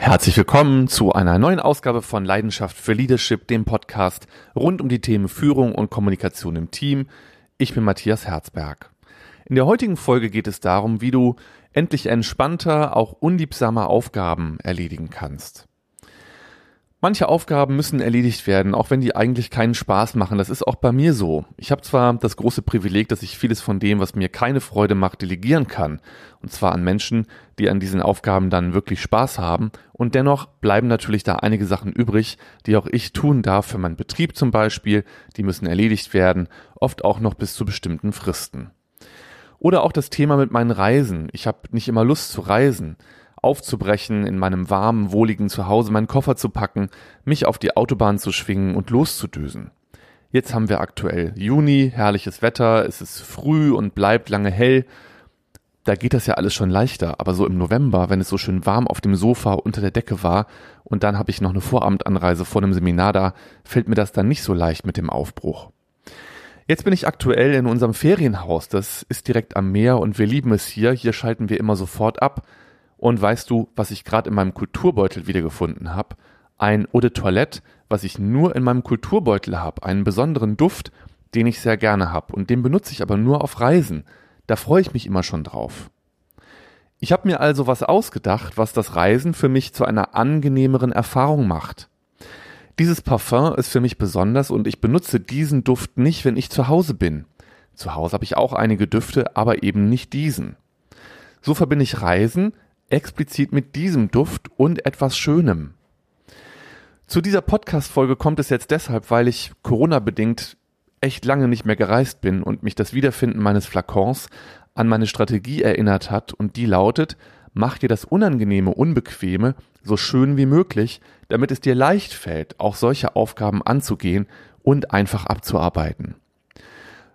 Herzlich willkommen zu einer neuen Ausgabe von Leidenschaft für Leadership, dem Podcast rund um die Themen Führung und Kommunikation im Team. Ich bin Matthias Herzberg. In der heutigen Folge geht es darum, wie du endlich entspannter, auch unliebsamer Aufgaben erledigen kannst. Manche Aufgaben müssen erledigt werden, auch wenn die eigentlich keinen Spaß machen. Das ist auch bei mir so. Ich habe zwar das große Privileg, dass ich vieles von dem, was mir keine Freude macht, delegieren kann. Und zwar an Menschen, die an diesen Aufgaben dann wirklich Spaß haben. Und dennoch bleiben natürlich da einige Sachen übrig, die auch ich tun darf für meinen Betrieb zum Beispiel. Die müssen erledigt werden, oft auch noch bis zu bestimmten Fristen. Oder auch das Thema mit meinen Reisen. Ich habe nicht immer Lust zu reisen aufzubrechen, in meinem warmen, wohligen Zuhause meinen Koffer zu packen, mich auf die Autobahn zu schwingen und loszudüsen. Jetzt haben wir aktuell Juni, herrliches Wetter, es ist früh und bleibt lange hell. Da geht das ja alles schon leichter, aber so im November, wenn es so schön warm auf dem Sofa unter der Decke war und dann habe ich noch eine Vorabendanreise vor einem Seminar da, fällt mir das dann nicht so leicht mit dem Aufbruch. Jetzt bin ich aktuell in unserem Ferienhaus, das ist direkt am Meer und wir lieben es hier, hier schalten wir immer sofort ab und weißt du, was ich gerade in meinem Kulturbeutel wiedergefunden habe? Ein Eau de Toilette, was ich nur in meinem Kulturbeutel habe, einen besonderen Duft, den ich sehr gerne habe und den benutze ich aber nur auf Reisen. Da freue ich mich immer schon drauf. Ich habe mir also was ausgedacht, was das Reisen für mich zu einer angenehmeren Erfahrung macht. Dieses Parfum ist für mich besonders und ich benutze diesen Duft nicht, wenn ich zu Hause bin. Zu Hause habe ich auch einige Düfte, aber eben nicht diesen. So verbinde ich Reisen explizit mit diesem Duft und etwas Schönem. Zu dieser Podcast-Folge kommt es jetzt deshalb, weil ich Corona-bedingt echt lange nicht mehr gereist bin und mich das Wiederfinden meines Flakons an meine Strategie erinnert hat und die lautet, mach dir das Unangenehme, Unbequeme so schön wie möglich, damit es dir leicht fällt, auch solche Aufgaben anzugehen und einfach abzuarbeiten.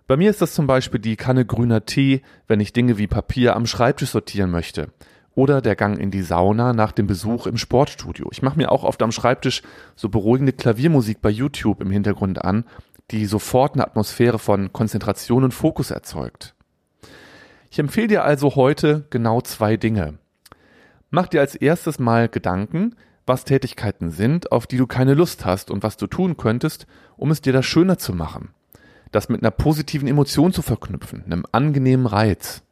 Bei mir ist das zum Beispiel die Kanne grüner Tee, wenn ich Dinge wie Papier am Schreibtisch sortieren möchte oder der Gang in die Sauna nach dem Besuch im Sportstudio. Ich mache mir auch oft am Schreibtisch so beruhigende Klaviermusik bei YouTube im Hintergrund an, die sofort eine Atmosphäre von Konzentration und Fokus erzeugt. Ich empfehle dir also heute genau zwei Dinge. Mach dir als erstes mal Gedanken, was Tätigkeiten sind, auf die du keine Lust hast und was du tun könntest, um es dir das schöner zu machen. Das mit einer positiven Emotion zu verknüpfen, einem angenehmen Reiz.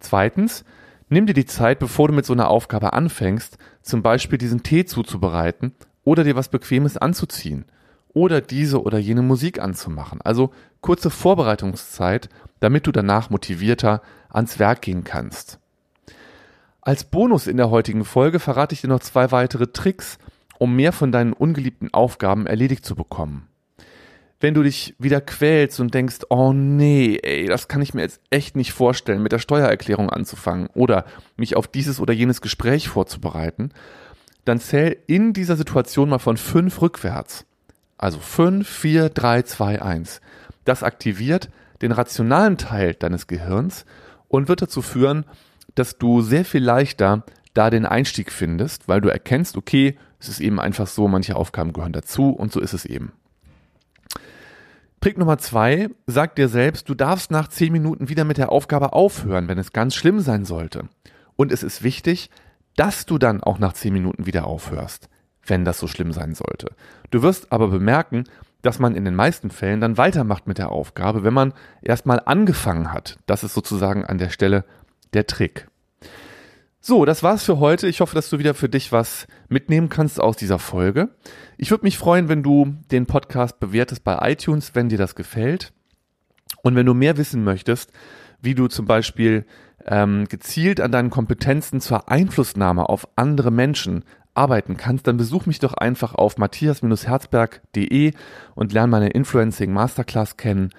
Zweitens, Nimm dir die Zeit, bevor du mit so einer Aufgabe anfängst, zum Beispiel diesen Tee zuzubereiten oder dir was Bequemes anzuziehen oder diese oder jene Musik anzumachen. Also kurze Vorbereitungszeit, damit du danach motivierter ans Werk gehen kannst. Als Bonus in der heutigen Folge verrate ich dir noch zwei weitere Tricks, um mehr von deinen ungeliebten Aufgaben erledigt zu bekommen wenn du dich wieder quälst und denkst, oh nee, ey, das kann ich mir jetzt echt nicht vorstellen, mit der Steuererklärung anzufangen oder mich auf dieses oder jenes Gespräch vorzubereiten, dann zähl in dieser Situation mal von fünf rückwärts. Also fünf, vier, drei, zwei, eins. Das aktiviert den rationalen Teil deines Gehirns und wird dazu führen, dass du sehr viel leichter da den Einstieg findest, weil du erkennst, okay, es ist eben einfach so, manche Aufgaben gehören dazu und so ist es eben. Trick Nummer zwei, sag dir selbst, du darfst nach zehn Minuten wieder mit der Aufgabe aufhören, wenn es ganz schlimm sein sollte. Und es ist wichtig, dass du dann auch nach zehn Minuten wieder aufhörst, wenn das so schlimm sein sollte. Du wirst aber bemerken, dass man in den meisten Fällen dann weitermacht mit der Aufgabe, wenn man erstmal angefangen hat. Das ist sozusagen an der Stelle der Trick. So, das war's für heute. Ich hoffe, dass du wieder für dich was mitnehmen kannst aus dieser Folge. Ich würde mich freuen, wenn du den Podcast bewertest bei iTunes, wenn dir das gefällt. Und wenn du mehr wissen möchtest, wie du zum Beispiel ähm, gezielt an deinen Kompetenzen zur Einflussnahme auf andere Menschen arbeiten kannst, dann besuch mich doch einfach auf matthias-herzberg.de und lerne meine Influencing Masterclass kennen.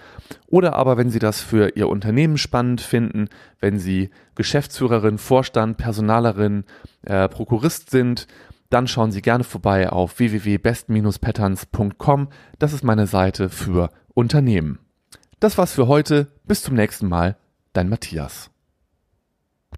Oder aber, wenn Sie das für Ihr Unternehmen spannend finden, wenn Sie Geschäftsführerin, Vorstand, Personalerin, äh, Prokurist sind, dann schauen Sie gerne vorbei auf www.best-patterns.com. Das ist meine Seite für Unternehmen. Das war's für heute. Bis zum nächsten Mal. Dein Matthias.